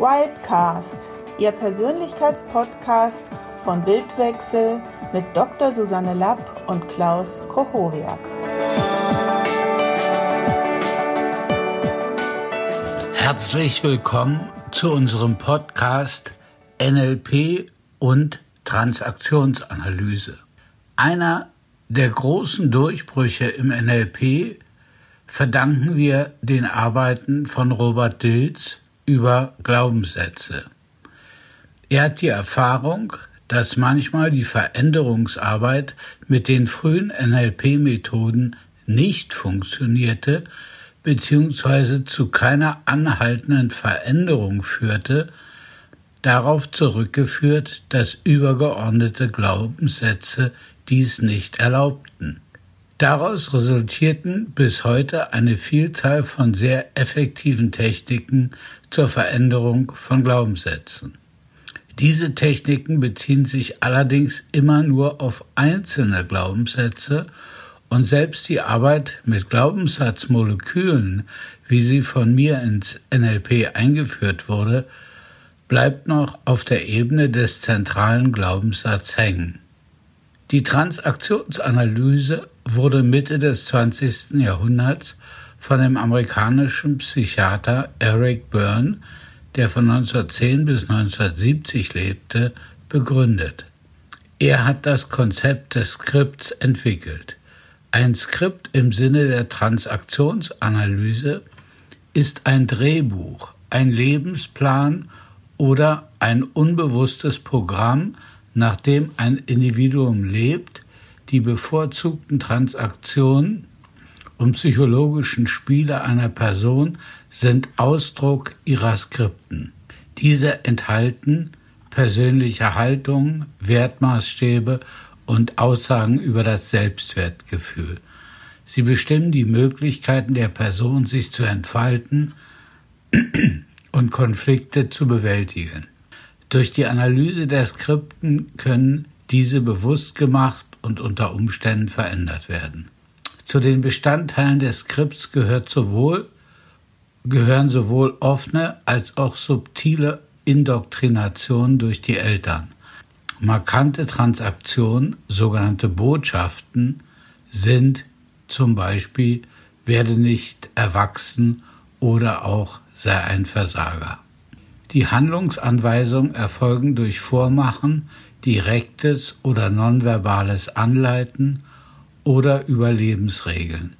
Wildcast, Ihr Persönlichkeitspodcast von Wildwechsel mit Dr. Susanne Lapp und Klaus Kochoriak. Herzlich willkommen zu unserem Podcast NLP und Transaktionsanalyse. Einer der großen Durchbrüche im NLP verdanken wir den Arbeiten von Robert Dilz über Glaubenssätze. Er hat die Erfahrung, dass manchmal die Veränderungsarbeit mit den frühen NLP-Methoden nicht funktionierte bzw. zu keiner anhaltenden Veränderung führte, darauf zurückgeführt, dass übergeordnete Glaubenssätze dies nicht erlaubten. Daraus resultierten bis heute eine Vielzahl von sehr effektiven Techniken zur Veränderung von Glaubenssätzen. Diese Techniken beziehen sich allerdings immer nur auf einzelne Glaubenssätze und selbst die Arbeit mit Glaubenssatzmolekülen, wie sie von mir ins NLP eingeführt wurde, bleibt noch auf der Ebene des zentralen Glaubenssatzes hängen. Die Transaktionsanalyse wurde Mitte des 20. Jahrhunderts von dem amerikanischen Psychiater Eric Byrne, der von 1910 bis 1970 lebte, begründet. Er hat das Konzept des Skripts entwickelt. Ein Skript im Sinne der Transaktionsanalyse ist ein Drehbuch, ein Lebensplan oder ein unbewusstes Programm, nach dem ein Individuum lebt, die bevorzugten Transaktionen und psychologischen Spiele einer Person sind Ausdruck ihrer Skripten. Diese enthalten persönliche Haltungen, Wertmaßstäbe und Aussagen über das Selbstwertgefühl. Sie bestimmen die Möglichkeiten der Person, sich zu entfalten und Konflikte zu bewältigen. Durch die Analyse der Skripten können diese bewusst gemacht und unter Umständen verändert werden. Zu den Bestandteilen des Skripts gehört sowohl, gehören sowohl offene als auch subtile Indoktrination durch die Eltern. Markante Transaktionen, sogenannte Botschaften, sind zum Beispiel werde nicht erwachsen oder auch sei ein Versager. Die Handlungsanweisungen erfolgen durch Vormachen, direktes oder nonverbales Anleiten oder Überlebensregeln.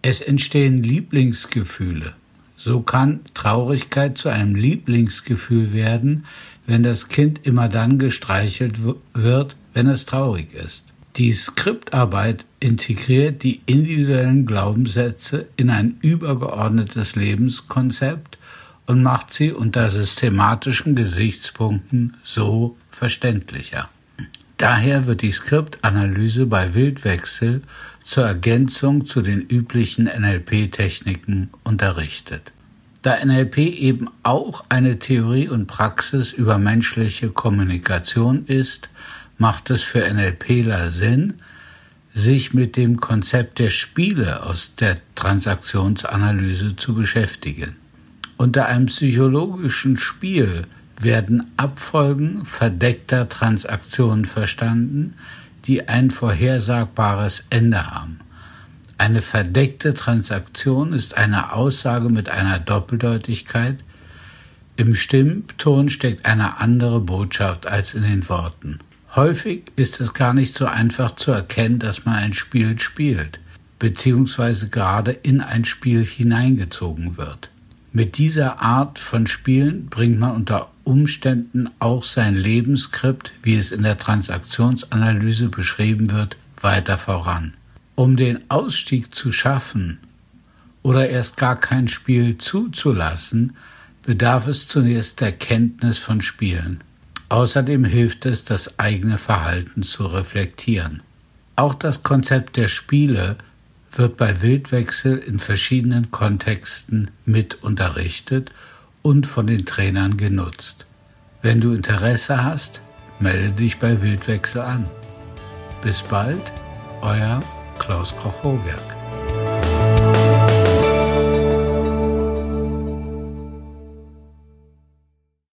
Es entstehen Lieblingsgefühle. So kann Traurigkeit zu einem Lieblingsgefühl werden, wenn das Kind immer dann gestreichelt wird, wenn es traurig ist. Die Skriptarbeit integriert die individuellen Glaubenssätze in ein übergeordnetes Lebenskonzept und macht sie unter systematischen Gesichtspunkten so verständlicher. Daher wird die Skriptanalyse bei Wildwechsel zur Ergänzung zu den üblichen NLP-Techniken unterrichtet. Da NLP eben auch eine Theorie und Praxis über menschliche Kommunikation ist, macht es für NLPler Sinn, sich mit dem Konzept der Spiele aus der Transaktionsanalyse zu beschäftigen. Unter einem psychologischen Spiel werden Abfolgen verdeckter Transaktionen verstanden, die ein vorhersagbares Ende haben. Eine verdeckte Transaktion ist eine Aussage mit einer Doppeldeutigkeit. Im Stimmton steckt eine andere Botschaft als in den Worten. Häufig ist es gar nicht so einfach zu erkennen, dass man ein Spiel spielt, beziehungsweise gerade in ein Spiel hineingezogen wird. Mit dieser Art von Spielen bringt man unter Umständen auch sein Lebensskript, wie es in der Transaktionsanalyse beschrieben wird, weiter voran. Um den Ausstieg zu schaffen oder erst gar kein Spiel zuzulassen, bedarf es zunächst der Kenntnis von Spielen. Außerdem hilft es, das eigene Verhalten zu reflektieren. Auch das Konzept der Spiele wird bei Wildwechsel in verschiedenen Kontexten mit unterrichtet und von den Trainern genutzt. Wenn du Interesse hast, melde dich bei Wildwechsel an. Bis bald, euer Klaus Koch-Hohwerk.